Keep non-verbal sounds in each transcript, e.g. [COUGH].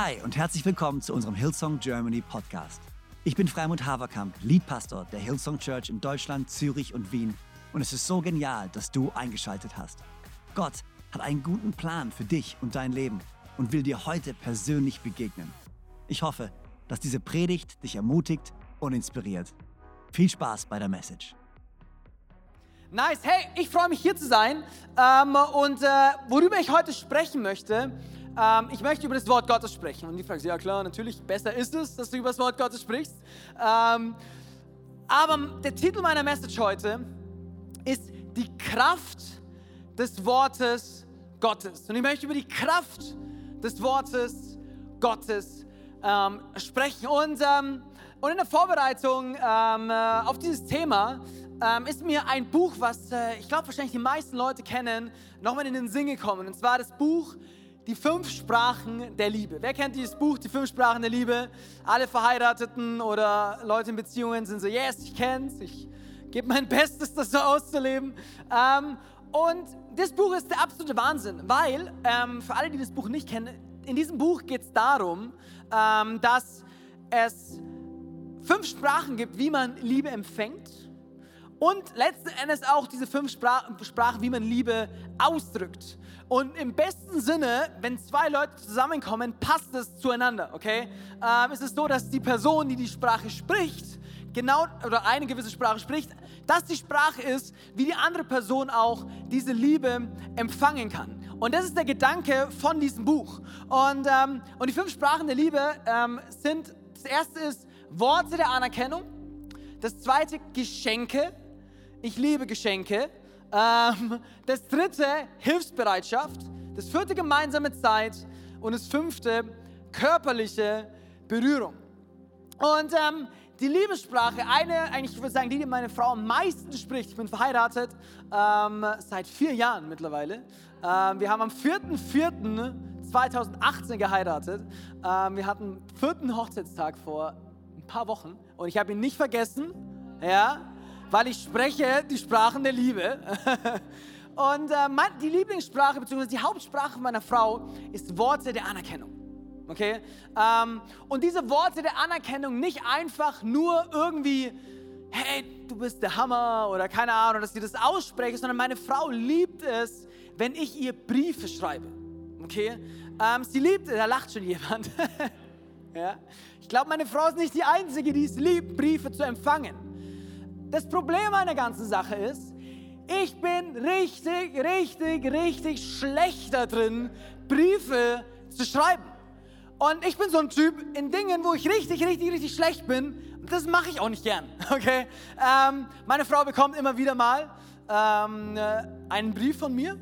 Hi und herzlich willkommen zu unserem Hillsong Germany Podcast. Ich bin Freimund Haverkamp, Leadpastor der Hillsong Church in Deutschland, Zürich und Wien und es ist so genial, dass du eingeschaltet hast. Gott hat einen guten Plan für dich und dein Leben und will dir heute persönlich begegnen. Ich hoffe, dass diese Predigt dich ermutigt und inspiriert. Viel Spaß bei der Message. Nice, hey, ich freue mich hier zu sein ähm, und äh, worüber ich heute sprechen möchte, ähm, ich möchte über das Wort Gottes sprechen. Und die fragt, ja klar, natürlich, besser ist es, dass du über das Wort Gottes sprichst. Ähm, aber der Titel meiner Message heute ist die Kraft des Wortes Gottes. Und ich möchte über die Kraft des Wortes Gottes ähm, sprechen. Und, ähm, und in der Vorbereitung ähm, äh, auf dieses Thema ähm, ist mir ein Buch, was äh, ich glaube wahrscheinlich die meisten Leute kennen, nochmal in den Sinn gekommen. Und zwar das Buch Die fünf Sprachen der Liebe. Wer kennt dieses Buch, Die fünf Sprachen der Liebe? Alle Verheirateten oder Leute in Beziehungen sind so, yes, ich kenn's, ich gebe mein Bestes, das so auszuleben. Ähm, und das Buch ist der absolute Wahnsinn, weil, ähm, für alle, die das Buch nicht kennen, in diesem Buch geht es darum, ähm, dass es fünf Sprachen gibt, wie man Liebe empfängt und letzten Endes auch diese fünf Sprachen, wie man Liebe ausdrückt. Und im besten Sinne, wenn zwei Leute zusammenkommen, passt es zueinander, okay? Ähm, es ist so, dass die Person, die die Sprache spricht, genau oder eine gewisse Sprache spricht, dass die Sprache ist, wie die andere Person auch diese Liebe empfangen kann. Und das ist der Gedanke von diesem Buch. Und, ähm, und die fünf Sprachen der Liebe ähm, sind, das erste ist Worte der Anerkennung, das zweite Geschenke, ich liebe Geschenke, ähm, das dritte Hilfsbereitschaft, das vierte gemeinsame Zeit und das fünfte körperliche Berührung. Und ähm, die Liebessprache, eine, eigentlich ich würde sagen, die, die meine Frau am meisten spricht. Ich bin verheiratet ähm, seit vier Jahren mittlerweile. Ähm, wir haben am 4.4.2018 geheiratet. Ähm, wir hatten vierten Hochzeitstag vor ein paar Wochen und ich habe ihn nicht vergessen, ja, weil ich spreche die Sprachen der Liebe. [LAUGHS] und äh, die Lieblingssprache bzw. die Hauptsprache meiner Frau ist Worte der Anerkennung. Okay? Ähm, und diese Worte der Anerkennung nicht einfach nur irgendwie, hey, du bist der Hammer oder keine Ahnung, dass sie das ausspreche, sondern meine Frau liebt es, wenn ich ihr Briefe schreibe. Okay? Ähm, sie liebt, da lacht schon jemand. [LAUGHS] ja? Ich glaube, meine Frau ist nicht die Einzige, die es liebt, Briefe zu empfangen. Das Problem an der ganzen Sache ist, ich bin richtig, richtig, richtig schlecht da drin, Briefe zu schreiben. Und ich bin so ein Typ in Dingen, wo ich richtig, richtig, richtig schlecht bin. Das mache ich auch nicht gern. [LAUGHS] Okay? Ähm, meine Frau bekommt immer wieder mal ähm, äh, einen Brief von mir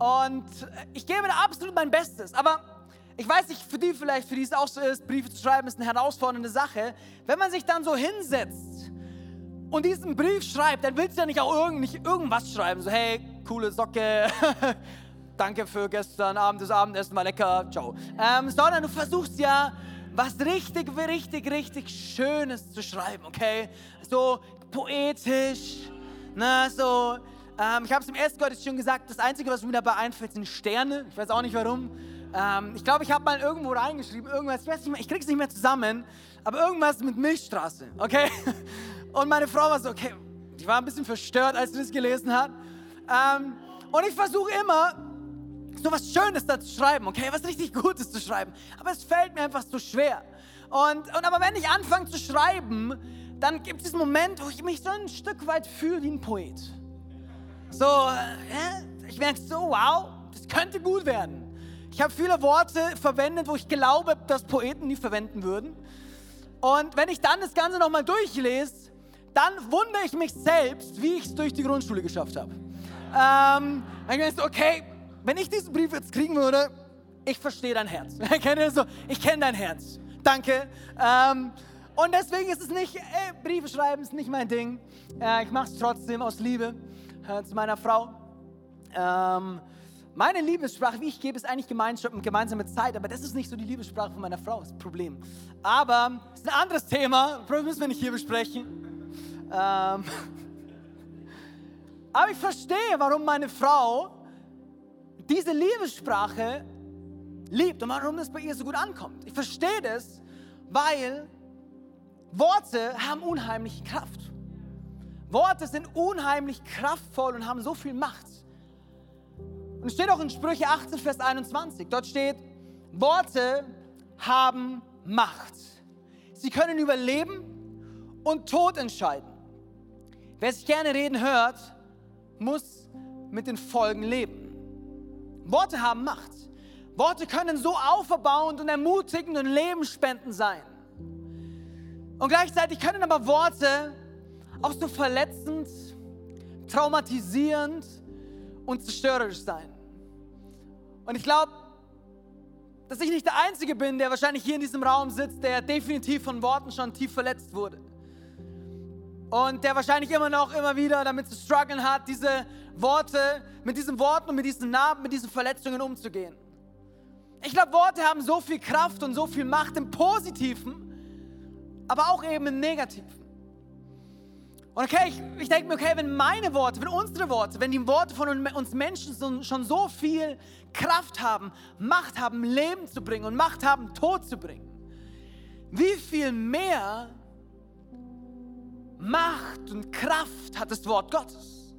und ich gebe da absolut mein Bestes. Aber ich weiß nicht, für die vielleicht, für die es auch so ist, Briefe zu schreiben ist eine herausfordernde Sache. Wenn man sich dann so hinsetzt und diesen Brief schreibt, dann willst du ja nicht auch irgend, nicht irgendwas schreiben. So, hey, coole Socke, [LAUGHS] danke für gestern Abend, das Abendessen war lecker, ciao. Ähm, sondern du versuchst ja, was richtig, richtig, richtig Schönes zu schreiben, okay? So poetisch, ne, so. Ähm, ich habe es im ersten Gottesdienst schon gesagt, das Einzige, was mir dabei einfällt, sind Sterne. Ich weiß auch nicht warum. Ähm, ich glaube, ich habe mal irgendwo reingeschrieben, irgendwas, ich weiß nicht mehr, ich krieg's nicht mehr zusammen, aber irgendwas mit Milchstraße, okay? [LAUGHS] Und meine Frau war so, okay, ich war ein bisschen verstört, als sie das gelesen hat. Ähm, und ich versuche immer, so was Schönes da zu schreiben, okay, was richtig Gutes zu schreiben. Aber es fällt mir einfach so schwer. Und, und aber wenn ich anfange zu schreiben, dann gibt es diesen Moment, wo ich mich so ein Stück weit fühle wie ein Poet. So, äh, ich merke so, wow, das könnte gut werden. Ich habe viele Worte verwendet, wo ich glaube, dass Poeten nie verwenden würden. Und wenn ich dann das Ganze nochmal durchlese, dann wundere ich mich selbst, wie ich es durch die Grundschule geschafft habe. Ähm, dann denkst du, okay, wenn ich diesen Brief jetzt kriegen würde, ich verstehe dein Herz. [LAUGHS] ich kenne dein Herz. Danke. Ähm, und deswegen ist es nicht, ey, Briefe schreiben ist nicht mein Ding. Äh, ich mache es trotzdem aus Liebe äh, zu meiner Frau. Ähm, meine Liebessprache, wie ich gebe, ist eigentlich gemeinsame Zeit, aber das ist nicht so die Liebessprache von meiner Frau, das Problem. Aber das ist ein anderes Thema, das müssen wir nicht hier besprechen. Ähm, [LAUGHS] aber ich verstehe, warum meine Frau diese Liebessprache liebt und warum das bei ihr so gut ankommt. Ich verstehe das, weil Worte haben unheimliche Kraft. Worte sind unheimlich kraftvoll und haben so viel Macht. Und es steht auch in Sprüche 18, Vers 21. Dort steht, Worte haben Macht. Sie können über Leben und Tod entscheiden. Wer sich gerne reden hört, muss mit den Folgen leben. Worte haben Macht. Worte können so auferbauend und ermutigend und lebensspendend sein. Und gleichzeitig können aber Worte auch so verletzend, traumatisierend und zerstörerisch sein. Und ich glaube, dass ich nicht der Einzige bin, der wahrscheinlich hier in diesem Raum sitzt, der definitiv von Worten schon tief verletzt wurde. Und der wahrscheinlich immer noch, immer wieder damit zu strugglen hat, diese Worte, mit diesen Worten und mit diesen Narben, mit diesen Verletzungen umzugehen. Ich glaube, Worte haben so viel Kraft und so viel Macht im Positiven, aber auch eben im Negativen. Und okay, ich, ich denke mir, okay, wenn meine Worte, wenn unsere Worte, wenn die Worte von uns Menschen schon so viel Kraft haben, Macht haben, Leben zu bringen und Macht haben, Tod zu bringen, wie viel mehr Macht und Kraft hat das Wort Gottes?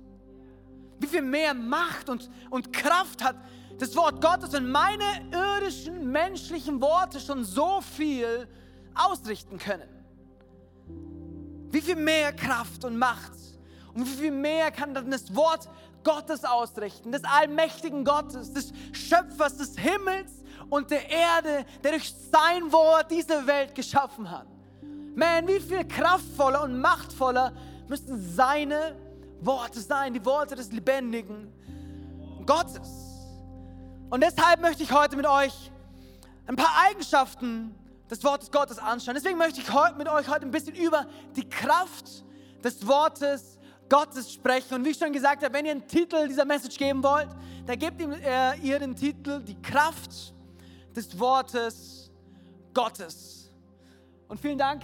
Wie viel mehr Macht und, und Kraft hat das Wort Gottes, wenn meine irdischen, menschlichen Worte schon so viel ausrichten können? Wie viel mehr Kraft und Macht und wie viel mehr kann dann das Wort Gottes ausrichten, des allmächtigen Gottes, des Schöpfers des Himmels und der Erde, der durch sein Wort diese Welt geschaffen hat. Man, wie viel kraftvoller und machtvoller müssten seine Worte sein, die Worte des lebendigen Gottes. Und deshalb möchte ich heute mit euch ein paar Eigenschaften des Wortes Gottes anschauen. Deswegen möchte ich heute mit euch heute ein bisschen über die Kraft des Wortes Gottes sprechen. Und wie ich schon gesagt habe, wenn ihr einen Titel dieser Message geben wollt, dann gebt ihm, äh, ihr den Titel Die Kraft des Wortes Gottes. Und vielen Dank.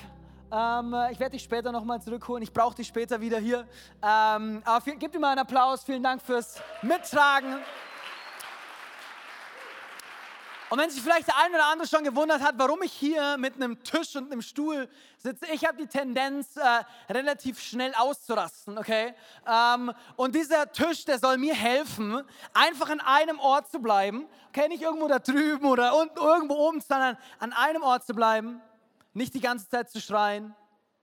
Ähm, ich werde dich später nochmal zurückholen. Ich brauche dich später wieder hier. Ähm, aber viel, gebt ihm mal einen Applaus. Vielen Dank fürs Mittragen. Und wenn sich vielleicht der eine oder andere schon gewundert hat, warum ich hier mit einem Tisch und einem Stuhl sitze, ich habe die Tendenz, äh, relativ schnell auszurasten, okay? Ähm, und dieser Tisch, der soll mir helfen, einfach an einem Ort zu bleiben, okay? Nicht irgendwo da drüben oder unten, irgendwo oben, sondern an einem Ort zu bleiben, nicht die ganze Zeit zu schreien,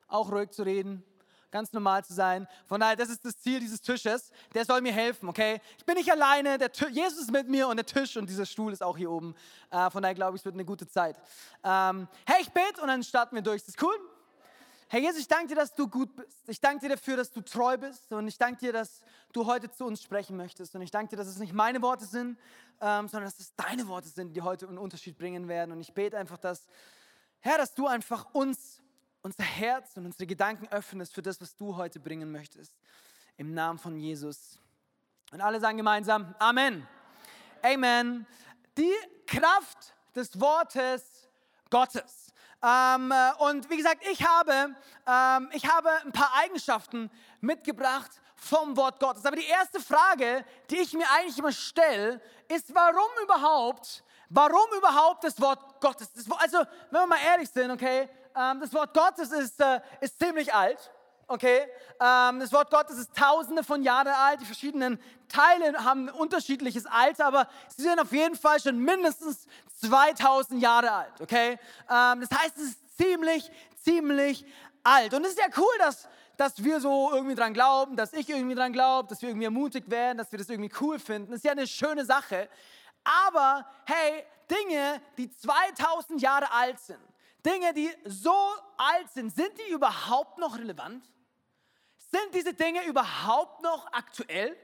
auch ruhig zu reden, ganz normal zu sein. Von daher, das ist das Ziel dieses Tisches. Der soll mir helfen, okay? Ich bin nicht alleine, der Jesus ist mit mir und der Tisch und dieser Stuhl ist auch hier oben. Äh, von daher glaube ich, es wird eine gute Zeit. Ähm, hey, ich bete und dann starten wir durch. Ist das cool? Herr Jesus, ich danke dir, dass du gut bist. Ich danke dir dafür, dass du treu bist. Und ich danke dir, dass du heute zu uns sprechen möchtest. Und ich danke dir, dass es nicht meine Worte sind, ähm, sondern dass es deine Worte sind, die heute einen Unterschied bringen werden. Und ich bete einfach, dass, Herr, dass du einfach uns unser Herz und unsere Gedanken öffnest für das, was du heute bringen möchtest. Im Namen von Jesus. Und alle sagen gemeinsam Amen. Amen. Die Kraft des Wortes Gottes. Ähm, äh, und wie gesagt, ich habe, ähm, ich habe ein paar Eigenschaften mitgebracht vom Wort Gottes. Aber die erste Frage, die ich mir eigentlich immer stelle, ist, warum überhaupt, warum überhaupt das Wort Gottes? Also, wenn wir mal ehrlich sind, okay, ähm, das Wort Gottes ist, äh, ist ziemlich alt. Okay, ähm, das Wort Gottes ist tausende von Jahren alt. Die verschiedenen Teile haben ein unterschiedliches Alter, aber sie sind auf jeden Fall schon mindestens 2000 Jahre alt. Okay, ähm, das heißt, es ist ziemlich, ziemlich alt. Und es ist ja cool, dass, dass wir so irgendwie dran glauben, dass ich irgendwie dran glaube, dass wir irgendwie ermutigt werden, dass wir das irgendwie cool finden. Das ist ja eine schöne Sache. Aber hey, Dinge, die 2000 Jahre alt sind, Dinge, die so alt sind, sind die überhaupt noch relevant? Sind diese Dinge überhaupt noch aktuell?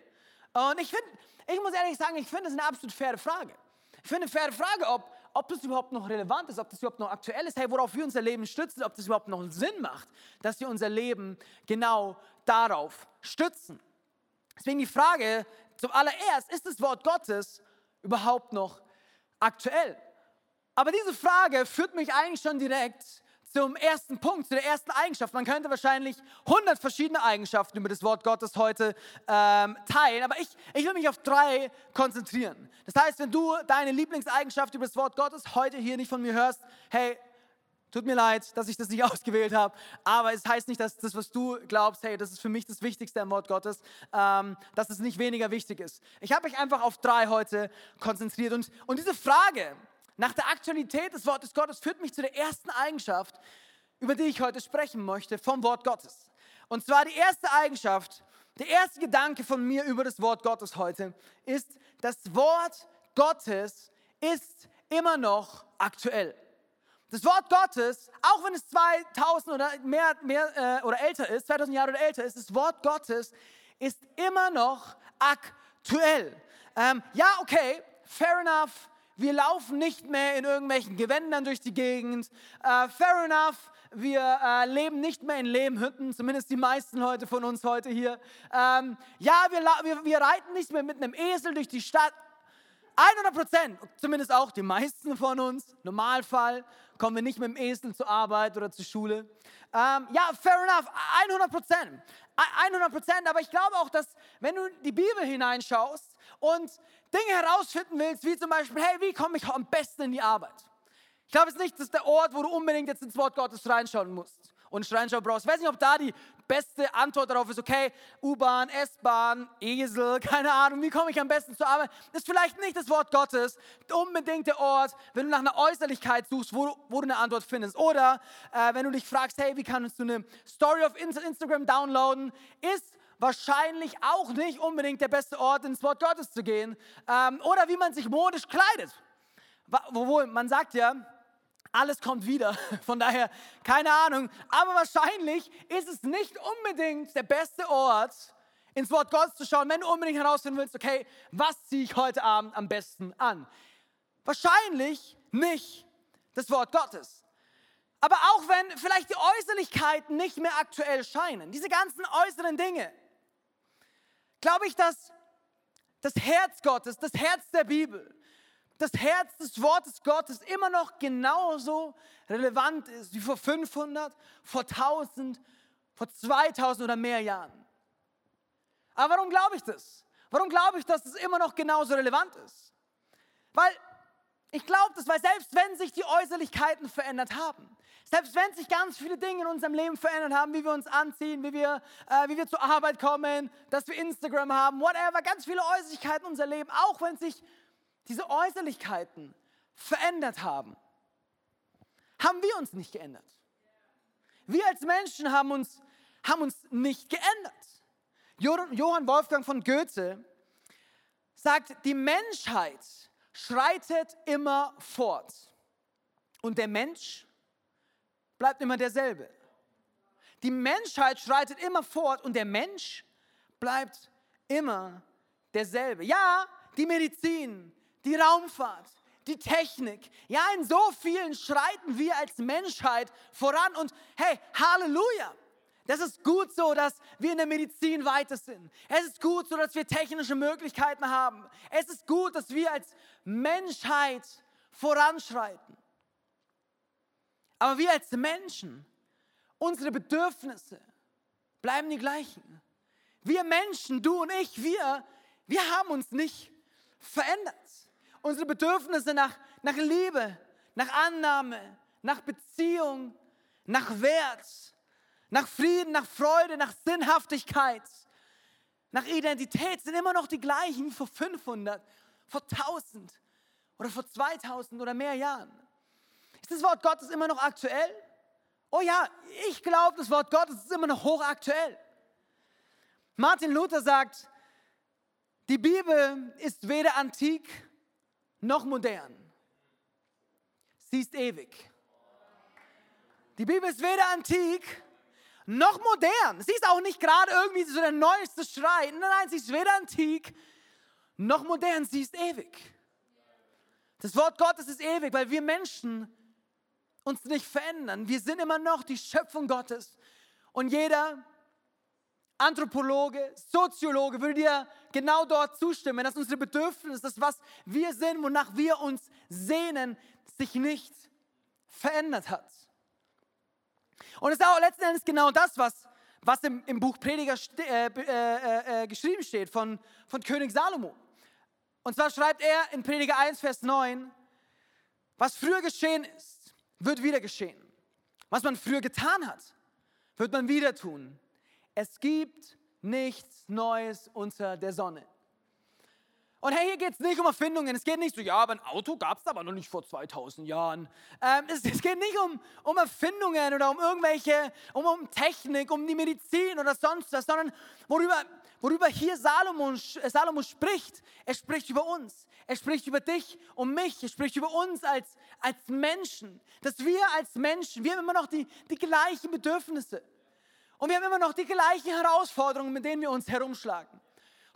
Und ich finde, ich muss ehrlich sagen, ich finde das eine absolut faire Frage. Ich finde eine faire Frage, ob, ob das überhaupt noch relevant ist, ob das überhaupt noch aktuell ist, hey, worauf wir unser Leben stützen, ob das überhaupt noch Sinn macht, dass wir unser Leben genau darauf stützen. Deswegen die Frage zum allererst, ist das Wort Gottes überhaupt noch aktuell? Aber diese Frage führt mich eigentlich schon direkt zum ersten Punkt, zu der ersten Eigenschaft. Man könnte wahrscheinlich 100 verschiedene Eigenschaften über das Wort Gottes heute ähm, teilen, aber ich, ich will mich auf drei konzentrieren. Das heißt, wenn du deine Lieblingseigenschaft über das Wort Gottes heute hier nicht von mir hörst, hey, Tut mir leid, dass ich das nicht [LAUGHS] ausgewählt habe, aber es heißt nicht, dass das, was du glaubst, hey, das ist für mich das Wichtigste am Wort Gottes, ähm, dass es nicht weniger wichtig ist. Ich habe mich einfach auf drei heute konzentriert und, und diese Frage, nach der Aktualität des Wortes Gottes führt mich zu der ersten Eigenschaft, über die ich heute sprechen möchte, vom Wort Gottes. Und zwar die erste Eigenschaft, der erste Gedanke von mir über das Wort Gottes heute ist, das Wort Gottes ist immer noch aktuell. Das Wort Gottes, auch wenn es 2000 oder mehr, mehr äh, oder älter ist, 2000 Jahre oder älter ist, das Wort Gottes ist immer noch aktuell. Ähm, ja, okay, fair enough. Wir laufen nicht mehr in irgendwelchen Gewändern durch die Gegend. Uh, fair enough. Wir uh, leben nicht mehr in Lehmhütten, zumindest die meisten Leute von uns heute hier. Um, ja, wir, wir, wir reiten nicht mehr mit einem Esel durch die Stadt. 100 Prozent, zumindest auch die meisten von uns, Normalfall, kommen wir nicht mit dem Esel zur Arbeit oder zur Schule. Ähm, ja, fair enough, 100 Prozent. 100 Prozent, aber ich glaube auch, dass wenn du die Bibel hineinschaust und Dinge herausfinden willst, wie zum Beispiel, hey, wie komme ich am besten in die Arbeit? Ich glaube, es ist nicht das ist der Ort, wo du unbedingt jetzt ins Wort Gottes reinschauen musst und reinschauen brauchst. Ich weiß nicht, ob da die beste Antwort darauf ist, okay, U-Bahn, S-Bahn, Esel, [LAUGHS] keine Ahnung, wie komme ich am besten zur Arbeit? Das ist vielleicht nicht das Wort Gottes, unbedingt der Ort, wenn du nach einer Äußerlichkeit suchst, wo, wo du eine Antwort findest. Oder äh, wenn du dich fragst, hey, wie kannst du eine Story auf Instagram downloaden, ist wahrscheinlich auch nicht unbedingt der beste Ort, ins Wort Gottes zu gehen. Ähm, oder wie man sich modisch kleidet. Wohl, man sagt ja, alles kommt wieder. [LAUGHS] Von daher, keine Ahnung. Aber wahrscheinlich ist es nicht unbedingt der beste Ort, ins Wort Gottes zu schauen, wenn du unbedingt herausfinden willst, okay, was ziehe ich heute Abend am besten an? Wahrscheinlich nicht das Wort Gottes. Aber auch wenn vielleicht die Äußerlichkeiten nicht mehr aktuell scheinen, diese ganzen äußeren Dinge, glaube ich, dass das Herz Gottes, das Herz der Bibel, das Herz des Wortes Gottes immer noch genauso relevant ist wie vor 500, vor 1000, vor 2000 oder mehr Jahren. Aber warum glaube ich das? Warum glaube ich, dass es immer noch genauso relevant ist? Weil ich glaube das, weil selbst wenn sich die Äußerlichkeiten verändert haben, selbst wenn sich ganz viele Dinge in unserem Leben verändert haben, wie wir uns anziehen, wie wir, äh, wie wir zur Arbeit kommen, dass wir Instagram haben, whatever, ganz viele Äußerlichkeiten in unser Leben, auch wenn sich diese Äußerlichkeiten verändert haben, haben wir uns nicht geändert. Wir als Menschen haben uns, haben uns nicht geändert. Johann Wolfgang von Goethe sagt, die Menschheit schreitet immer fort und der Mensch bleibt immer derselbe. Die Menschheit schreitet immer fort und der Mensch bleibt immer derselbe. Ja, die Medizin, die Raumfahrt, die Technik. Ja, in so vielen schreiten wir als Menschheit voran und hey, Halleluja! Das ist gut so, dass wir in der Medizin weiter sind. Es ist gut so, dass wir technische Möglichkeiten haben. Es ist gut, dass wir als Menschheit voranschreiten. Aber wir als Menschen, unsere Bedürfnisse bleiben die gleichen. Wir Menschen, du und ich, wir, wir haben uns nicht verändert. Unsere Bedürfnisse nach, nach Liebe, nach Annahme, nach Beziehung, nach Wert, nach Frieden, nach Freude, nach Sinnhaftigkeit, nach Identität sind immer noch die gleichen wie vor 500, vor 1000 oder vor 2000 oder mehr Jahren. Ist das Wort Gottes immer noch aktuell? Oh ja, ich glaube, das Wort Gottes ist immer noch hochaktuell. Martin Luther sagt, die Bibel ist weder antik noch modern. Sie ist ewig. Die Bibel ist weder antik noch modern. Sie ist auch nicht gerade irgendwie so der neueste Schrei. Nein, nein, sie ist weder antik noch modern. Sie ist ewig. Das Wort Gottes ist ewig, weil wir Menschen uns nicht verändern. Wir sind immer noch die Schöpfung Gottes. Und jeder Anthropologe, Soziologe würde dir genau dort zustimmen, dass unsere Bedürfnisse, das was wir sind, wonach wir uns sehnen, sich nicht verändert hat. Und es ist auch letzten Endes genau das, was, was im, im Buch Prediger äh, äh, äh, äh, geschrieben steht von, von König Salomo. Und zwar schreibt er in Prediger 1, Vers 9, was früher geschehen ist, wird wieder geschehen. Was man früher getan hat, wird man wieder tun. Es gibt nichts Neues unter der Sonne. Und hey, hier geht es nicht um Erfindungen. Es geht nicht so, ja, aber ein Auto gab es aber noch nicht vor 2000 Jahren. Ähm, es, es, geht nicht um, um Erfindungen oder um irgendwelche, um, um Technik, um die Medizin oder sonst was, sondern worüber, worüber hier Salomo, Salomo spricht. Er spricht über uns. Er spricht über dich und mich. Er spricht über uns als, als Menschen. Dass wir als Menschen, wir haben immer noch die, die gleichen Bedürfnisse. Und wir haben immer noch die gleichen Herausforderungen, mit denen wir uns herumschlagen.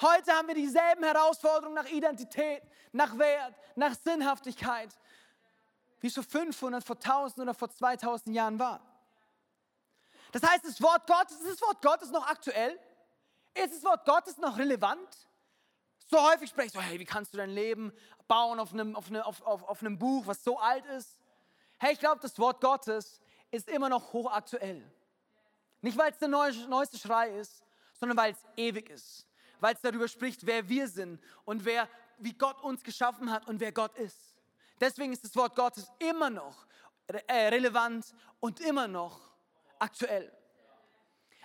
Heute haben wir dieselben Herausforderungen nach Identität, nach Wert, nach Sinnhaftigkeit, wie es vor 500, vor 1000 oder vor 2000 Jahren war. Das heißt, das Wort Gottes, ist das Wort Gottes noch aktuell? Ist das Wort Gottes noch relevant? So häufig spreche ich so, hey, wie kannst du dein Leben bauen auf einem, auf, eine, auf, auf, auf einem Buch, was so alt ist? Hey, ich glaube, das Wort Gottes ist immer noch hochaktuell. Nicht, weil es der neueste Schrei ist, sondern weil es ewig ist weil es darüber spricht, wer wir sind und wer, wie Gott uns geschaffen hat und wer Gott ist. Deswegen ist das Wort Gottes immer noch äh, relevant und immer noch aktuell.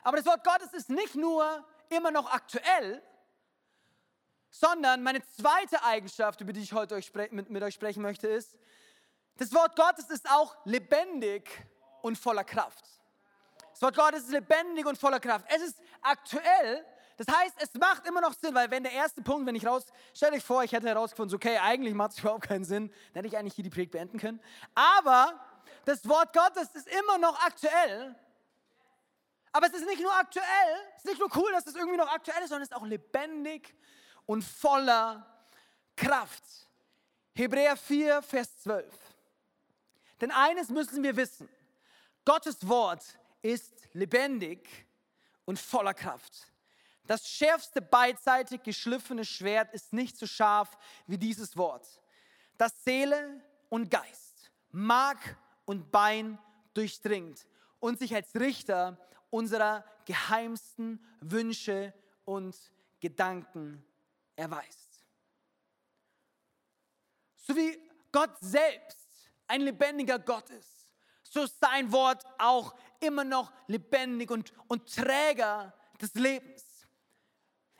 Aber das Wort Gottes ist nicht nur immer noch aktuell, sondern meine zweite Eigenschaft, über die ich heute mit, mit euch sprechen möchte, ist, das Wort Gottes ist auch lebendig und voller Kraft. Das Wort Gottes ist lebendig und voller Kraft. Es ist aktuell, das heißt, es macht immer noch Sinn, weil wenn der erste Punkt, wenn ich raus, stell euch vor, ich hätte herausgefunden, okay, eigentlich macht es überhaupt keinen Sinn, dann hätte ich eigentlich hier die Predigt beenden können. Aber das Wort Gottes ist immer noch aktuell. Aber es ist nicht nur aktuell, es ist nicht nur cool, dass es irgendwie noch aktuell ist, sondern es ist auch lebendig und voller Kraft. Hebräer 4, Vers 12. Denn eines müssen wir wissen, Gottes Wort ist lebendig und voller Kraft. Das schärfste beidseitig geschliffene Schwert ist nicht so scharf wie dieses Wort, das Seele und Geist, Mark und Bein durchdringt und sich als Richter unserer geheimsten Wünsche und Gedanken erweist. So wie Gott selbst ein lebendiger Gott ist, so ist sein Wort auch immer noch lebendig und, und Träger des Lebens.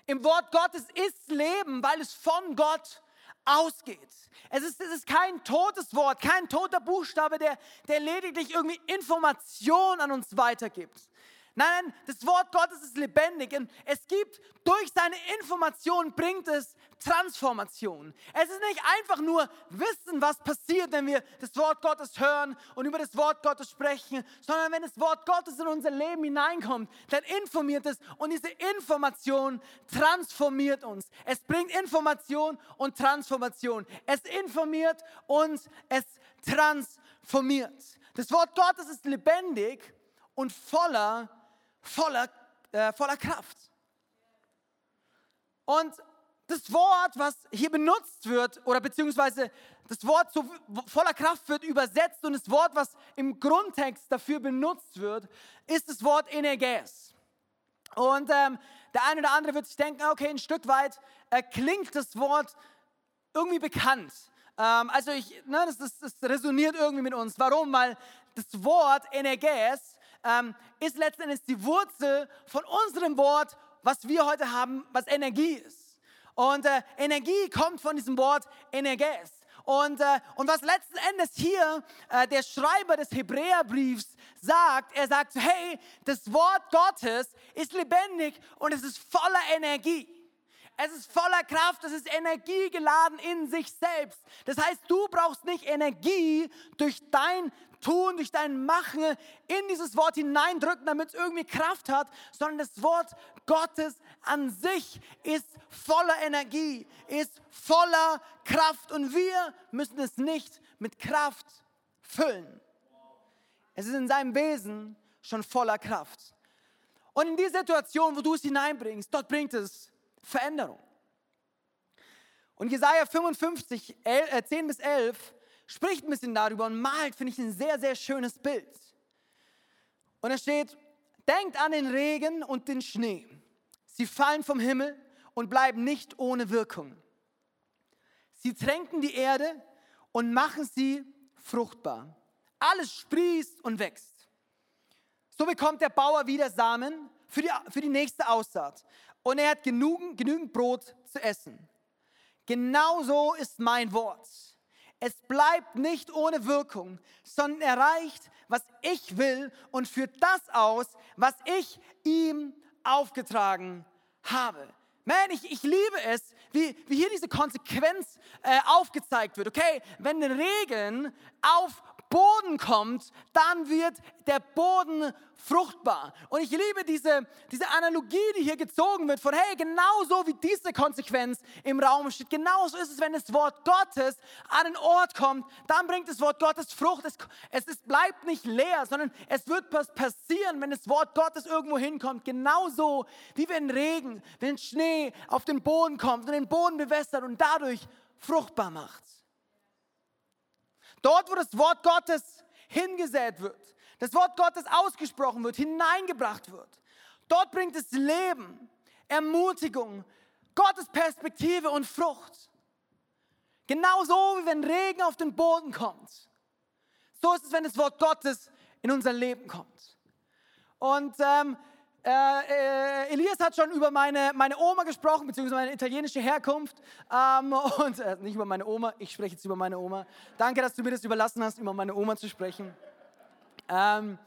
Im Wort Gottes ist Leben, weil es von Gott ausgeht. Es ist, es ist kein totes Wort, kein toter Buchstabe, der, der lediglich irgendwie Information an uns weitergibt. Nein, das Wort Gottes ist lebendig und es gibt durch seine Information bringt es Transformation. Es ist nicht einfach nur Wissen, was passiert, wenn wir das Wort Gottes hören und über das Wort Gottes sprechen, sondern wenn das Wort Gottes in unser Leben hineinkommt, dann informiert es und diese Information transformiert uns. Es bringt Information und Transformation. Es informiert und es transformiert. Das Wort Gottes ist lebendig und voller voller, äh, voller Kraft. Und das Wort, was hier benutzt wird, oder beziehungsweise das Wort so voller Kraft wird übersetzt und das Wort, was im Grundtext dafür benutzt wird, ist das Wort Energes. Und ähm, der eine oder andere wird sich denken, okay, ein Stück weit äh, klingt das Wort irgendwie bekannt. Ähm, also ich, ne, das, das, das resoniert irgendwie mit uns. Warum? Weil das Wort Energes ähm, ist letztendlich die Wurzel von unserem Wort, was wir heute haben, was Energie ist. Und äh, Energie kommt von diesem Wort Energes. Und, äh, und was letzten Endes hier äh, der Schreiber des Hebräerbriefs sagt, er sagt, hey, das Wort Gottes ist lebendig und es ist voller Energie. Es ist voller Kraft, es ist energiegeladen in sich selbst. Das heißt, du brauchst nicht Energie durch dein Tun, durch dein Machen in dieses Wort hineindrücken, damit es irgendwie Kraft hat, sondern das Wort Gottes an sich ist voller Energie, ist voller Kraft und wir müssen es nicht mit Kraft füllen. Es ist in seinem Wesen schon voller Kraft. Und in die Situation, wo du es hineinbringst, dort bringt es Veränderung. Und Jesaja 55, 10 bis 11 spricht ein bisschen darüber und malt, finde ich, ein sehr, sehr schönes Bild. Und da steht, denkt an den Regen und den Schnee. Sie fallen vom Himmel und bleiben nicht ohne Wirkung. Sie tränken die Erde und machen sie fruchtbar. Alles sprießt und wächst. So bekommt der Bauer wieder Samen für die, für die nächste Aussaat. Und er hat genügend, genügend Brot zu essen. Genauso ist mein Wort. Es bleibt nicht ohne Wirkung, sondern erreicht, was ich will und führt das aus, was ich ihm aufgetragen habe. Man, ich, ich liebe es, wie, wie hier diese Konsequenz äh, aufgezeigt wird. Okay, wenn Regen auf Boden kommt, dann wird der Boden fruchtbar. Und ich liebe diese, diese Analogie, die hier gezogen wird von, hey, genauso wie diese Konsequenz im Raum steht, genauso ist es, wenn das Wort Gottes an den Ort kommt, dann bringt das Wort Gottes Frucht. Es, es ist, bleibt nicht leer, sondern es wird was passieren, wenn das Wort Gottes irgendwo hinkommt. Genauso wie wenn Regen, wenn Schnee auf den Boden kommt und den Boden bewässert und dadurch fruchtbar macht. Dort, wo das Wort Gottes hingesät wird, das Wort Gottes ausgesprochen wird, hineingebracht wird, dort bringt es Leben, Ermutigung, Gottes Perspektive und Frucht. Genauso wie wenn Regen auf den Boden kommt. So ist es, wenn das Wort Gottes in unser Leben kommt. Und ähm, äh, äh, Elias hat schon über meine, meine Oma gesprochen, beziehungsweise meine italienische Herkunft. Ähm, [LAUGHS] und äh, nicht über meine Oma, ich spreche jetzt über meine Oma. Danke, dass du mir das überlassen hast, über meine Oma zu sprechen. Ähm,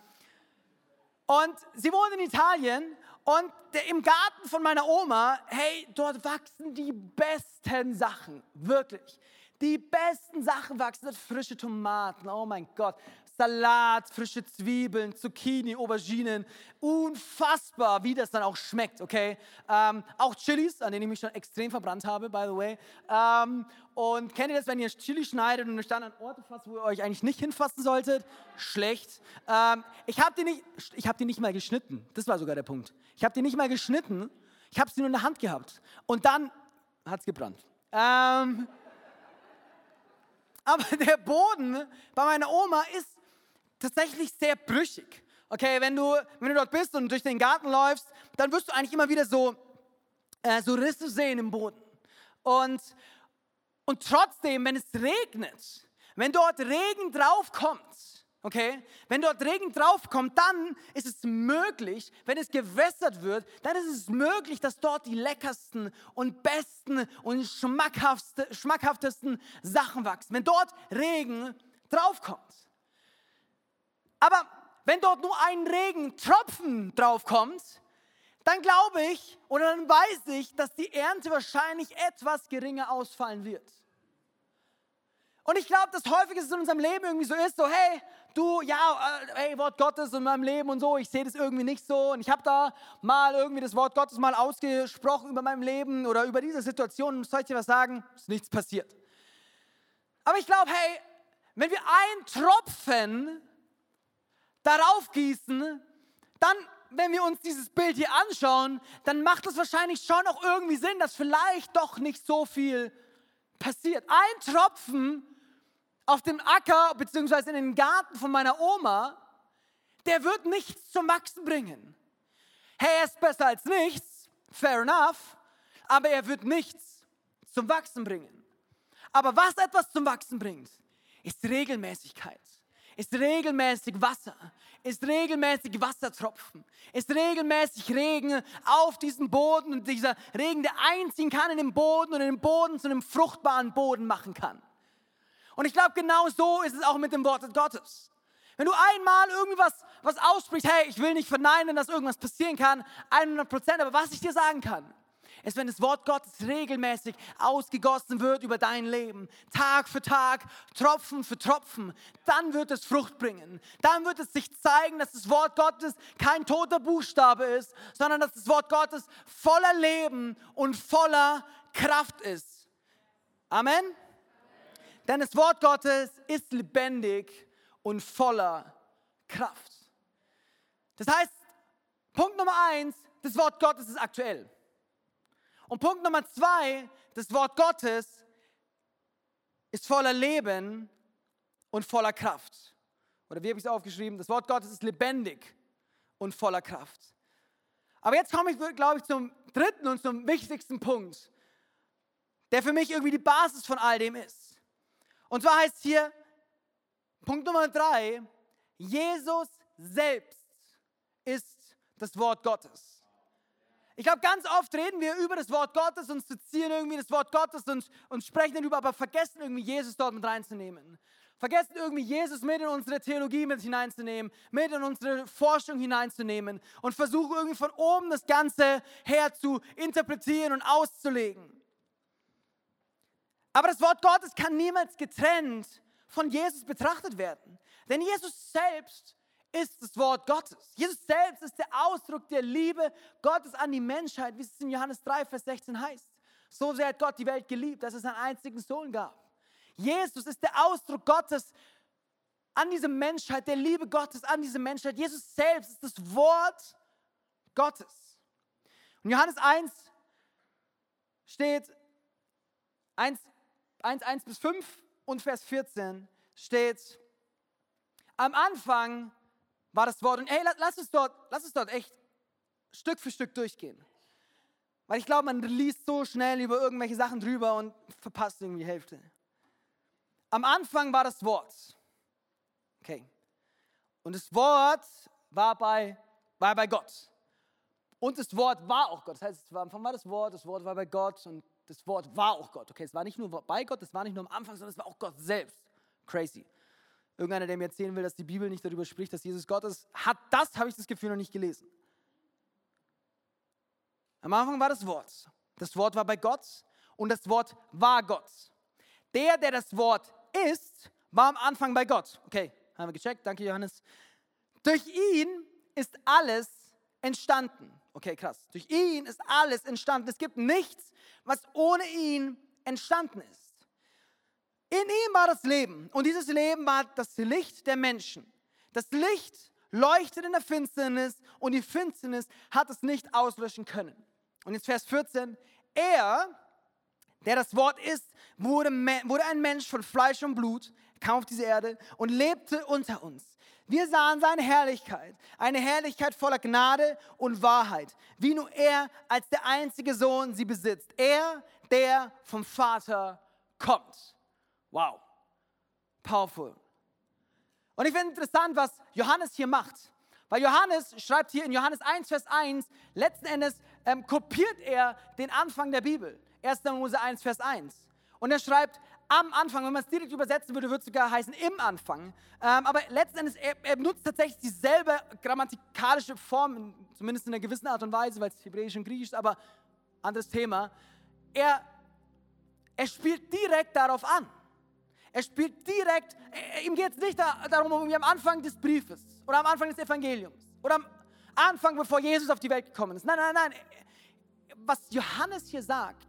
und sie wohnt in Italien und der, im Garten von meiner Oma, hey, dort wachsen die besten Sachen, wirklich. Die besten Sachen wachsen, frische Tomaten, oh mein Gott, Salat, frische Zwiebeln, Zucchini, Auberginen. Unfassbar, wie das dann auch schmeckt, okay? Ähm, auch Chilis, an denen ich mich schon extrem verbrannt habe, by the way. Ähm, und kennt ihr das, wenn ihr Chili schneidet und euch dann an Orte fasst, wo ihr euch eigentlich nicht hinfassen solltet? Schlecht. Ähm, ich habe die, nicht, hab die nicht mal geschnitten. Das war sogar der Punkt. Ich habe die nicht mal geschnitten. Ich habe sie nur in der Hand gehabt. Und dann hat es gebrannt. Ähm, [LAUGHS] aber der Boden bei meiner Oma ist tatsächlich sehr brüchig. Okay, wenn du, wenn du dort bist und durch den Garten läufst, dann wirst du eigentlich immer wieder so, äh, so Risse sehen im Boden. Und, und trotzdem, wenn es regnet, wenn dort Regen draufkommt, okay, wenn dort Regen draufkommt, dann ist es möglich, wenn es gewässert wird, dann ist es möglich, dass dort die leckersten und besten und schmackhaftesten Sachen wachsen. Wenn dort Regen draufkommt. Aber wenn dort nur ein Regentropfen draufkommt, dann glaube ich oder dann weiß ich, dass die Ernte wahrscheinlich etwas geringer ausfallen wird. Und ich glaube, dass häufig es in unserem Leben irgendwie so ist, so hey, du, ja, äh, hey, Wort Gottes in meinem Leben und so, ich sehe das irgendwie nicht so. Und ich habe da mal irgendwie das Wort Gottes mal ausgesprochen über mein Leben oder über diese Situation und soll ich dir was sagen? Ist nichts passiert. Aber ich glaube, hey, wenn wir ein Tropfen darauf gießen, dann, wenn wir uns dieses Bild hier anschauen, dann macht es wahrscheinlich schon auch irgendwie Sinn, dass vielleicht doch nicht so viel passiert. Ein Tropfen auf dem Acker bzw. in den Garten von meiner Oma, der wird nichts zum Wachsen bringen. Hey, er ist besser als nichts, fair enough, aber er wird nichts zum Wachsen bringen. Aber was etwas zum Wachsen bringt, ist Regelmäßigkeit ist regelmäßig Wasser, ist regelmäßig Wassertropfen, ist regelmäßig Regen auf diesen Boden und dieser Regen, der einziehen kann in den Boden und den Boden zu einem fruchtbaren Boden machen kann. Und ich glaube, genau so ist es auch mit dem Wort Gottes. Wenn du einmal irgendwie was, was aussprichst, hey, ich will nicht verneinen, dass irgendwas passieren kann, 100 Prozent, aber was ich dir sagen kann, ist, wenn das Wort Gottes regelmäßig ausgegossen wird über dein Leben, Tag für Tag, Tropfen für Tropfen, dann wird es Frucht bringen. Dann wird es sich zeigen, dass das Wort Gottes kein toter Buchstabe ist, sondern dass das Wort Gottes voller Leben und voller Kraft ist. Amen? Amen. Denn das Wort Gottes ist lebendig und voller Kraft. Das heißt, Punkt Nummer eins, das Wort Gottes ist aktuell. Und Punkt Nummer zwei, das Wort Gottes ist voller Leben und voller Kraft. Oder wie habe ich es aufgeschrieben? Das Wort Gottes ist lebendig und voller Kraft. Aber jetzt komme ich, glaube ich, zum dritten und zum wichtigsten Punkt, der für mich irgendwie die Basis von all dem ist. Und zwar heißt hier Punkt Nummer drei, Jesus selbst ist das Wort Gottes. Ich glaube, ganz oft reden wir über das Wort Gottes und zitieren irgendwie das Wort Gottes und, und sprechen darüber, aber vergessen irgendwie Jesus dort mit reinzunehmen. Vergessen irgendwie Jesus mit in unsere Theologie mit hineinzunehmen, mit in unsere Forschung hineinzunehmen und versuchen irgendwie von oben das Ganze her zu interpretieren und auszulegen. Aber das Wort Gottes kann niemals getrennt von Jesus betrachtet werden. Denn Jesus selbst ist das Wort Gottes. Jesus selbst ist der Ausdruck der Liebe Gottes an die Menschheit, wie es in Johannes 3, Vers 16 heißt. So sehr hat Gott die Welt geliebt, dass es einen einzigen Sohn gab. Jesus ist der Ausdruck Gottes an diese Menschheit, der Liebe Gottes an diese Menschheit. Jesus selbst ist das Wort Gottes. Und Johannes 1 steht 1, 1, 1 bis 5 und Vers 14 steht, am Anfang war das Wort. Und hey, lass es dort, lass es dort echt Stück für Stück durchgehen. Weil ich glaube, man liest so schnell über irgendwelche Sachen drüber und verpasst irgendwie die Hälfte. Am Anfang war das Wort. Okay. Und das Wort war bei, war bei Gott. Und das Wort war auch Gott. Das heißt, am Anfang war das Wort, das Wort war bei Gott und das Wort war auch Gott. Okay, es war nicht nur bei Gott, es war nicht nur am Anfang, sondern es war auch Gott selbst. Crazy. Irgendeiner, der mir erzählen will, dass die Bibel nicht darüber spricht, dass Jesus Gott ist, hat das, habe ich das Gefühl, noch nicht gelesen. Am Anfang war das Wort. Das Wort war bei Gott und das Wort war Gott. Der, der das Wort ist, war am Anfang bei Gott. Okay, haben wir gecheckt. Danke, Johannes. Durch ihn ist alles entstanden. Okay, krass. Durch ihn ist alles entstanden. Es gibt nichts, was ohne ihn entstanden ist. In ihm war das Leben und dieses Leben war das Licht der Menschen. Das Licht leuchtet in der Finsternis und die Finsternis hat es nicht auslöschen können. Und jetzt Vers 14, er, der das Wort ist, wurde, wurde ein Mensch von Fleisch und Blut, kam auf diese Erde und lebte unter uns. Wir sahen seine Herrlichkeit, eine Herrlichkeit voller Gnade und Wahrheit, wie nur er als der einzige Sohn sie besitzt. Er, der vom Vater kommt. Wow, powerful. Und ich finde interessant, was Johannes hier macht. Weil Johannes schreibt hier in Johannes 1, Vers 1, letzten Endes ähm, kopiert er den Anfang der Bibel. 1. Mose 1, Vers 1. Und er schreibt am Anfang, wenn man es direkt übersetzen würde, würde es sogar heißen im Anfang. Ähm, aber letzten Endes, er, er benutzt tatsächlich dieselbe grammatikalische Form, zumindest in einer gewissen Art und Weise, weil es Hebräisch und Griechisch ist, aber anderes Thema. Er, er spielt direkt darauf an. Er spielt direkt, ihm geht es nicht darum, wie am Anfang des Briefes oder am Anfang des Evangeliums oder am Anfang, bevor Jesus auf die Welt gekommen ist. Nein, nein, nein. Was Johannes hier sagt,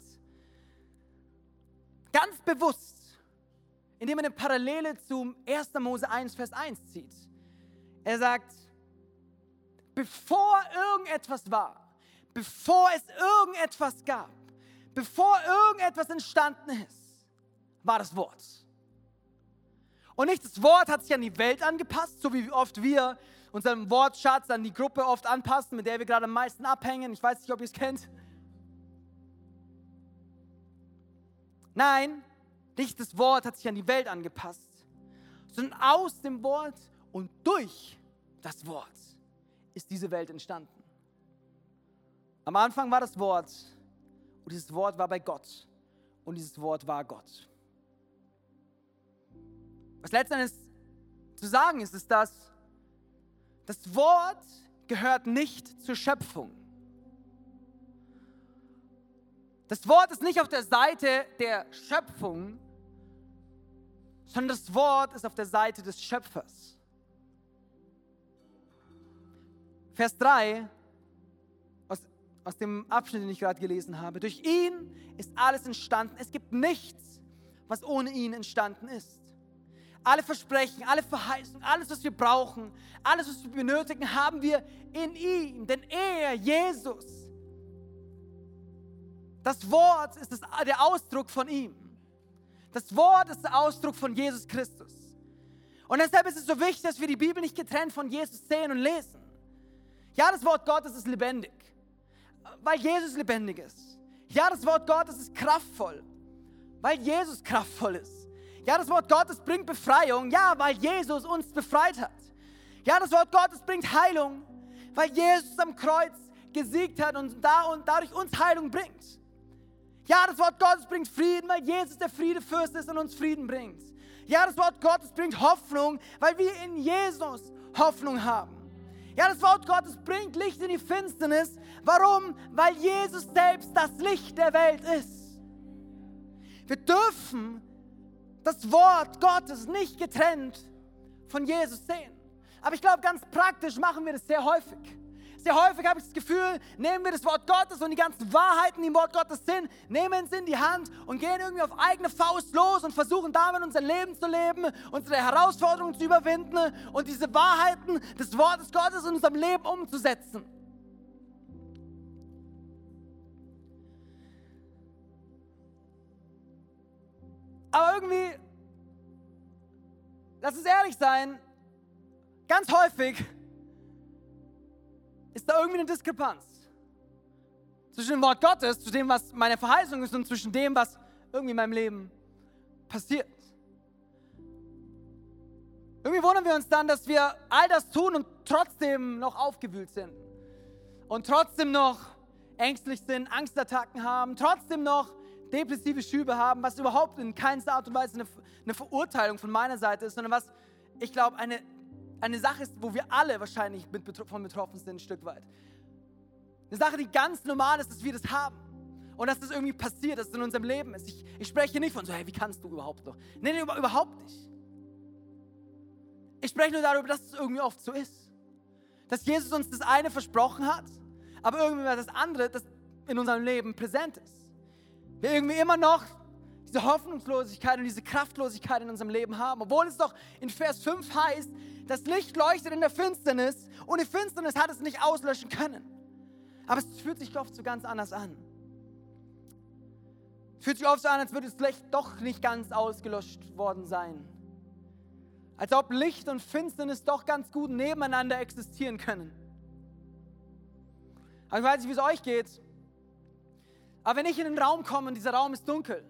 ganz bewusst, indem er eine Parallele zum 1. Mose 1, Vers 1 zieht. Er sagt, bevor irgendetwas war, bevor es irgendetwas gab, bevor irgendetwas entstanden ist, war das Wort. Und nicht das Wort hat sich an die Welt angepasst, so wie oft wir unseren Wortschatz an die Gruppe oft anpassen, mit der wir gerade am meisten abhängen. Ich weiß nicht, ob ihr es kennt. Nein, nicht das Wort hat sich an die Welt angepasst, sondern aus dem Wort und durch das Wort ist diese Welt entstanden. Am Anfang war das Wort und dieses Wort war bei Gott und dieses Wort war Gott. Was letztendlich zu sagen ist, ist, dass das Wort gehört nicht zur Schöpfung. Das Wort ist nicht auf der Seite der Schöpfung, sondern das Wort ist auf der Seite des Schöpfers. Vers 3 aus, aus dem Abschnitt, den ich gerade gelesen habe. Durch ihn ist alles entstanden. Es gibt nichts, was ohne ihn entstanden ist. Alle Versprechen, alle Verheißungen, alles, was wir brauchen, alles, was wir benötigen, haben wir in ihm. Denn er, Jesus, das Wort ist das, der Ausdruck von ihm. Das Wort ist der Ausdruck von Jesus Christus. Und deshalb ist es so wichtig, dass wir die Bibel nicht getrennt von Jesus sehen und lesen. Ja, das Wort Gottes ist lebendig, weil Jesus lebendig ist. Ja, das Wort Gottes ist kraftvoll, weil Jesus kraftvoll ist. Ja, das Wort Gottes bringt Befreiung, ja, weil Jesus uns befreit hat. Ja, das Wort Gottes bringt Heilung, weil Jesus am Kreuz gesiegt hat und, da und dadurch uns Heilung bringt. Ja, das Wort Gottes bringt Frieden, weil Jesus der Friedefürst ist und uns Frieden bringt. Ja, das Wort Gottes bringt Hoffnung, weil wir in Jesus Hoffnung haben. Ja, das Wort Gottes bringt Licht in die Finsternis. Warum? Weil Jesus selbst das Licht der Welt ist. Wir dürfen das Wort Gottes nicht getrennt von Jesus sehen. Aber ich glaube, ganz praktisch machen wir das sehr häufig. Sehr häufig habe ich das Gefühl, nehmen wir das Wort Gottes und die ganzen Wahrheiten, die im Wort Gottes sind, nehmen es in die Hand und gehen irgendwie auf eigene Faust los und versuchen damit unser Leben zu leben, unsere Herausforderungen zu überwinden und diese Wahrheiten des Wortes Gottes in unserem Leben umzusetzen. Aber irgendwie, lass uns ehrlich sein, ganz häufig ist da irgendwie eine Diskrepanz zwischen dem Wort Gottes, zu dem, was meine Verheißung ist und zwischen dem, was irgendwie in meinem Leben passiert. Irgendwie wundern wir uns dann, dass wir all das tun und trotzdem noch aufgewühlt sind und trotzdem noch ängstlich sind, Angstattacken haben, trotzdem noch depressive Schübe haben, was überhaupt in keinster Art und Weise eine, eine Verurteilung von meiner Seite ist, sondern was ich glaube eine, eine Sache ist, wo wir alle wahrscheinlich mit, von betroffen sind, ein Stück weit. Eine Sache, die ganz normal ist, dass wir das haben. Und dass das irgendwie passiert, dass es in unserem Leben ist. Ich, ich spreche nicht von so, hey, wie kannst du überhaupt noch? Nee, nee, überhaupt nicht. Ich spreche nur darüber, dass es irgendwie oft so ist. Dass Jesus uns das eine versprochen hat, aber irgendwie das andere, das in unserem Leben präsent ist wir irgendwie immer noch diese Hoffnungslosigkeit und diese Kraftlosigkeit in unserem Leben haben. Obwohl es doch in Vers 5 heißt, das Licht leuchtet in der Finsternis und die Finsternis hat es nicht auslöschen können. Aber es fühlt sich oft so ganz anders an. Es fühlt sich oft so an, als würde das Licht doch nicht ganz ausgelöscht worden sein. Als ob Licht und Finsternis doch ganz gut nebeneinander existieren können. Aber ich weiß nicht, wie es euch geht. Aber wenn ich in den Raum komme und dieser Raum ist dunkel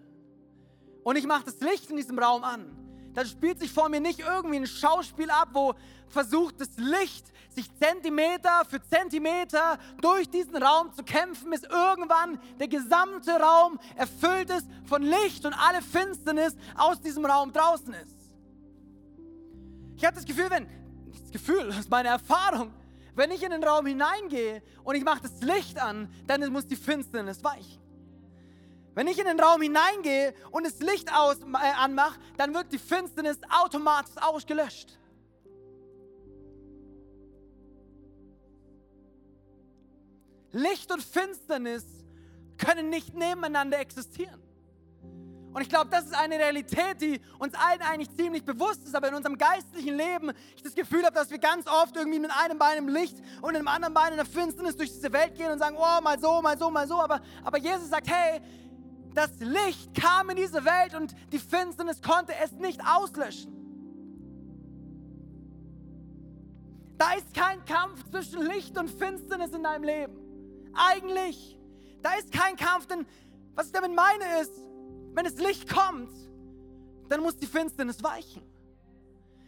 und ich mache das Licht in diesem Raum an, dann spielt sich vor mir nicht irgendwie ein Schauspiel ab, wo versucht das Licht sich Zentimeter für Zentimeter durch diesen Raum zu kämpfen, bis irgendwann der gesamte Raum erfüllt ist von Licht und alle Finsternis aus diesem Raum draußen ist. Ich habe das Gefühl, wenn, das Gefühl, das ist meine Erfahrung, wenn ich in den Raum hineingehe und ich mache das Licht an, dann muss die Finsternis weichen. Wenn ich in den Raum hineingehe und das Licht aus, äh, anmache, dann wird die Finsternis automatisch ausgelöscht. Licht und Finsternis können nicht nebeneinander existieren. Und ich glaube, das ist eine Realität, die uns allen eigentlich ziemlich bewusst ist, aber in unserem geistlichen Leben ich das Gefühl habe, dass wir ganz oft irgendwie mit einem Bein im Licht und mit dem anderen Bein in der Finsternis durch diese Welt gehen und sagen, oh, mal so, mal so, mal so. Aber, aber Jesus sagt, hey, das Licht kam in diese Welt und die Finsternis konnte es nicht auslöschen. Da ist kein Kampf zwischen Licht und Finsternis in deinem Leben. Eigentlich. Da ist kein Kampf, denn was ich damit meine ist, wenn das Licht kommt, dann muss die Finsternis weichen.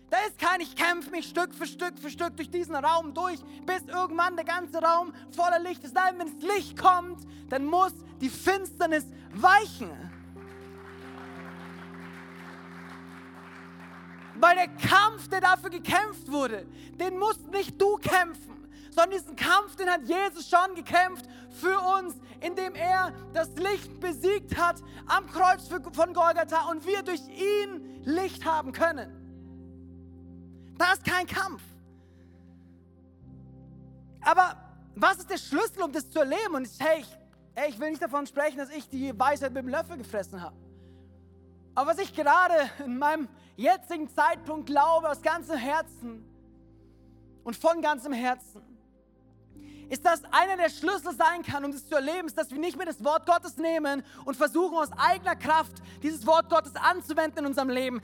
Da ist kein, ich kämpfe mich Stück für Stück für Stück durch diesen Raum durch, bis irgendwann der ganze Raum voller Licht ist. Nein, wenn das Licht kommt, dann muss die Finsternis weichen. Weil der Kampf, der dafür gekämpft wurde, den musst nicht du kämpfen, sondern diesen Kampf, den hat Jesus schon gekämpft für uns, indem er das Licht besiegt hat am Kreuz von Golgatha und wir durch ihn Licht haben können. Da ist kein Kampf. Aber was ist der Schlüssel, um das zu erleben? Und ich, hey, ich, hey, ich will nicht davon sprechen, dass ich die Weisheit mit dem Löffel gefressen habe. Aber was ich gerade in meinem jetzigen Zeitpunkt glaube, aus ganzem Herzen und von ganzem Herzen, ist, dass einer der Schlüssel sein kann, um das zu erleben, ist, dass wir nicht mehr das Wort Gottes nehmen und versuchen aus eigener Kraft dieses Wort Gottes anzuwenden in unserem Leben.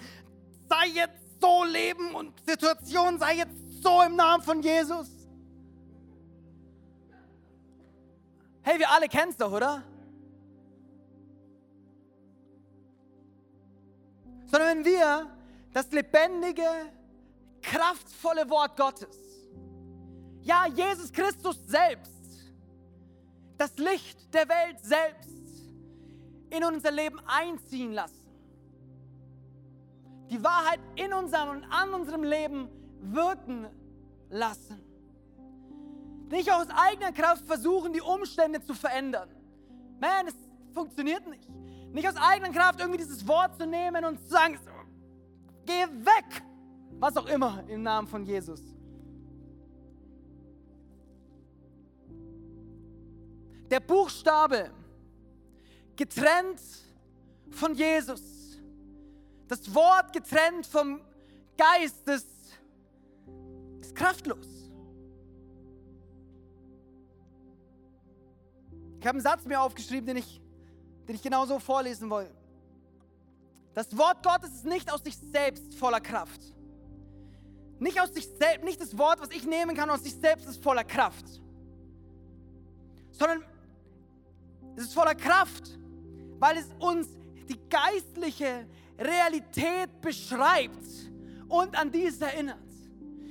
Sei jetzt so leben und Situation sei jetzt so im Namen von Jesus. Hey, wir alle kennen es doch, oder? Sondern wenn wir das lebendige, kraftvolle Wort Gottes, ja, Jesus Christus selbst, das Licht der Welt selbst in unser Leben einziehen lassen, die Wahrheit in unserem und an unserem Leben wirken lassen. Nicht aus eigener Kraft versuchen, die Umstände zu verändern. Man, es funktioniert nicht. Nicht aus eigener Kraft irgendwie dieses Wort zu nehmen und zu sagen, geh weg, was auch immer im Namen von Jesus. Der Buchstabe getrennt von Jesus. Das Wort getrennt vom Geist ist, ist kraftlos. Ich habe einen Satz mir aufgeschrieben, den ich, den ich genau so vorlesen will. Das Wort Gottes ist nicht aus sich selbst voller Kraft. Nicht aus sich selbst, nicht das Wort, was ich nehmen kann, aus sich selbst ist voller Kraft. Sondern es ist voller Kraft, weil es uns die geistliche Realität beschreibt und an dies erinnert.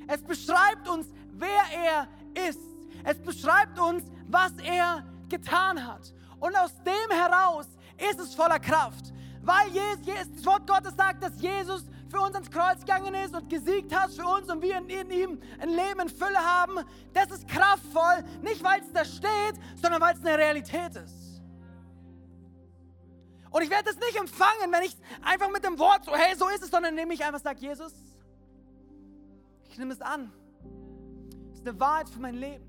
Es beschreibt uns, wer er ist. Es beschreibt uns, was er getan hat. Und aus dem heraus ist es voller Kraft. Weil Jesus, das Wort Gottes sagt, dass Jesus für uns ans Kreuz gegangen ist und gesiegt hat für uns und wir in, in ihm ein Leben in Fülle haben. Das ist kraftvoll, nicht weil es da steht, sondern weil es eine Realität ist. Und ich werde das nicht empfangen, wenn ich einfach mit dem Wort so, hey, so ist es, sondern nehme ich einfach sage, Jesus, ich nehme es an. Das ist eine Wahrheit für mein Leben.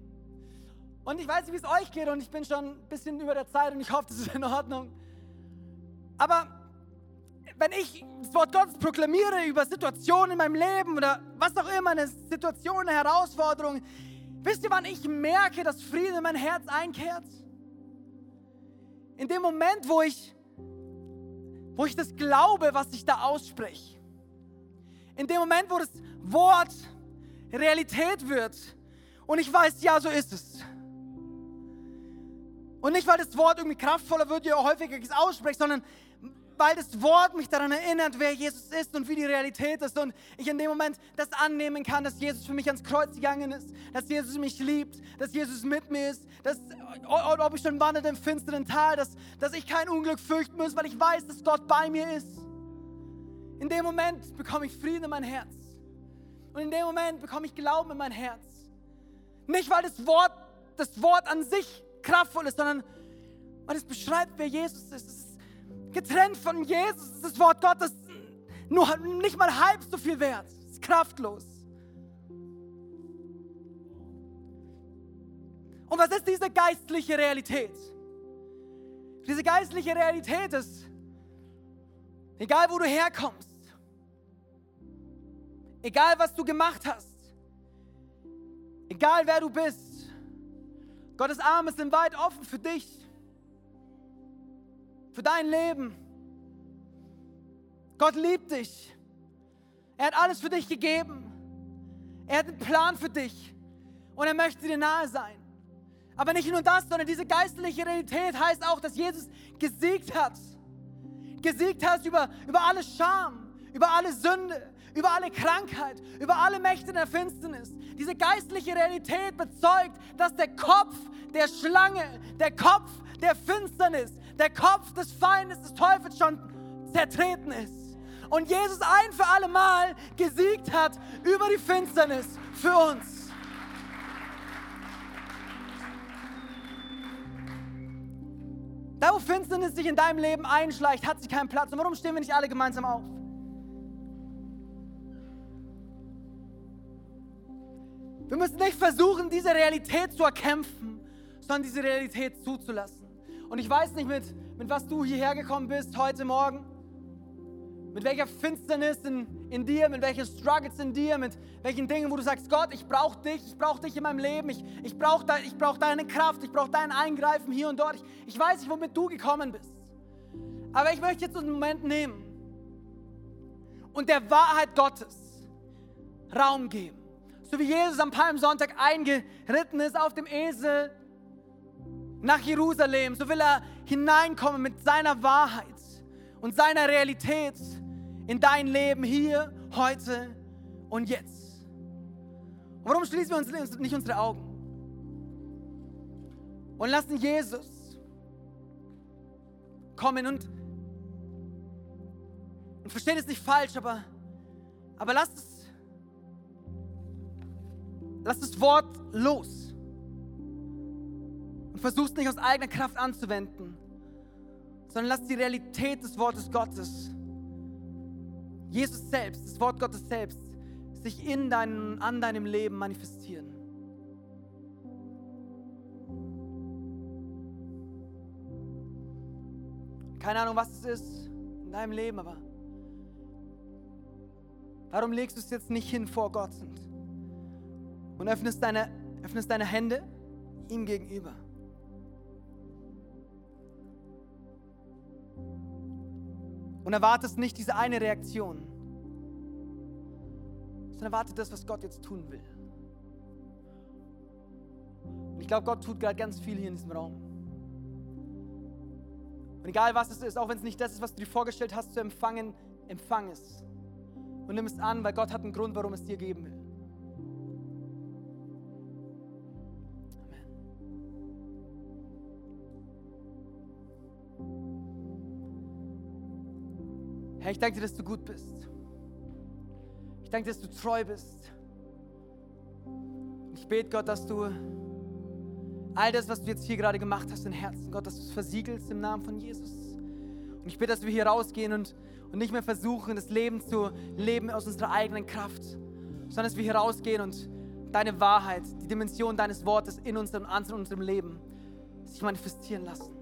Und ich weiß nicht, wie es euch geht und ich bin schon ein bisschen über der Zeit und ich hoffe, das ist in Ordnung. Aber wenn ich das Wort Gottes proklamiere über Situationen in meinem Leben oder was auch immer, eine Situation, eine Herausforderung, wisst ihr, wann ich merke, dass Frieden in mein Herz einkehrt? In dem Moment, wo ich wo ich das glaube, was ich da ausspreche. In dem Moment, wo das Wort Realität wird und ich weiß, ja, so ist es. Und nicht, weil das Wort irgendwie kraftvoller wird, je häufiger ich es ausspreche, sondern weil das Wort mich daran erinnert, wer Jesus ist und wie die Realität ist und ich in dem Moment das annehmen kann, dass Jesus für mich ans Kreuz gegangen ist, dass Jesus mich liebt, dass Jesus mit mir ist, dass, ob ich schon wandert im finsteren Tal, dass, dass ich kein Unglück fürchten muss, weil ich weiß, dass Gott bei mir ist. In dem Moment bekomme ich Frieden in mein Herz. Und in dem Moment bekomme ich Glauben in mein Herz. Nicht, weil das Wort, das Wort an sich kraftvoll ist, sondern weil es beschreibt, wer Jesus ist. Ist getrennt von Jesus. Es ist das Wort Gottes nur nicht mal halb so viel wert. Es ist kraftlos. Und was ist diese geistliche Realität? Diese geistliche Realität ist, egal wo du herkommst, egal was du gemacht hast, egal wer du bist, Gottes Arme sind weit offen für dich, für dein Leben. Gott liebt dich. Er hat alles für dich gegeben. Er hat einen Plan für dich und er möchte dir nahe sein. Aber nicht nur das, sondern diese geistliche Realität heißt auch, dass Jesus gesiegt hat. Gesiegt hat über, über alle Scham, über alle Sünde, über alle Krankheit, über alle Mächte der Finsternis. Diese geistliche Realität bezeugt, dass der Kopf der Schlange, der Kopf der Finsternis, der Kopf des Feindes, des Teufels schon zertreten ist. Und Jesus ein für alle Mal gesiegt hat über die Finsternis für uns. Da, wo Finsternis sich in deinem Leben einschleicht, hat sie keinen Platz. Und warum stehen wir nicht alle gemeinsam auf? Wir müssen nicht versuchen, diese Realität zu erkämpfen, sondern diese Realität zuzulassen. Und ich weiß nicht, mit, mit was du hierher gekommen bist heute Morgen. Mit welcher Finsternis in, in dir, mit welchen Struggles in dir, mit welchen Dingen, wo du sagst, Gott, ich brauche dich, ich brauche dich in meinem Leben, ich, ich brauche de, brauch deine Kraft, ich brauche dein Eingreifen hier und dort. Ich, ich weiß nicht, womit du gekommen bist. Aber ich möchte jetzt einen Moment nehmen und der Wahrheit Gottes Raum geben. So wie Jesus am Palmsonntag eingeritten ist auf dem Esel, nach Jerusalem, so will er hineinkommen mit seiner Wahrheit und seiner Realität in dein Leben hier, heute und jetzt. Warum schließen wir uns nicht unsere Augen und lassen Jesus kommen und, und versteht es nicht falsch, aber, aber lasst es, lasst das Wort los versuch es nicht aus eigener Kraft anzuwenden, sondern lass die Realität des Wortes Gottes, Jesus selbst, das Wort Gottes selbst, sich in deinem, an deinem Leben manifestieren. Keine Ahnung, was es ist in deinem Leben, aber warum legst du es jetzt nicht hin vor Gott und, und öffnest, deine, öffnest deine Hände ihm gegenüber? Und erwartest nicht diese eine Reaktion, sondern erwartet das, was Gott jetzt tun will. Und ich glaube, Gott tut gerade ganz viel hier in diesem Raum. Und egal was es ist, auch wenn es nicht das ist, was du dir vorgestellt hast zu empfangen, empfang es. Und nimm es an, weil Gott hat einen Grund, warum es dir geben will. Herr, ich danke dir, dass du gut bist. Ich danke dir, dass du treu bist. Ich bete, Gott, dass du all das, was du jetzt hier gerade gemacht hast, in Herzen, Gott, dass du es versiegelst im Namen von Jesus. Und ich bete, dass wir hier rausgehen und, und nicht mehr versuchen, das Leben zu leben aus unserer eigenen Kraft, sondern dass wir hier rausgehen und deine Wahrheit, die Dimension deines Wortes in unserem, in unserem Leben sich manifestieren lassen.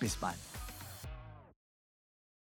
bis bald.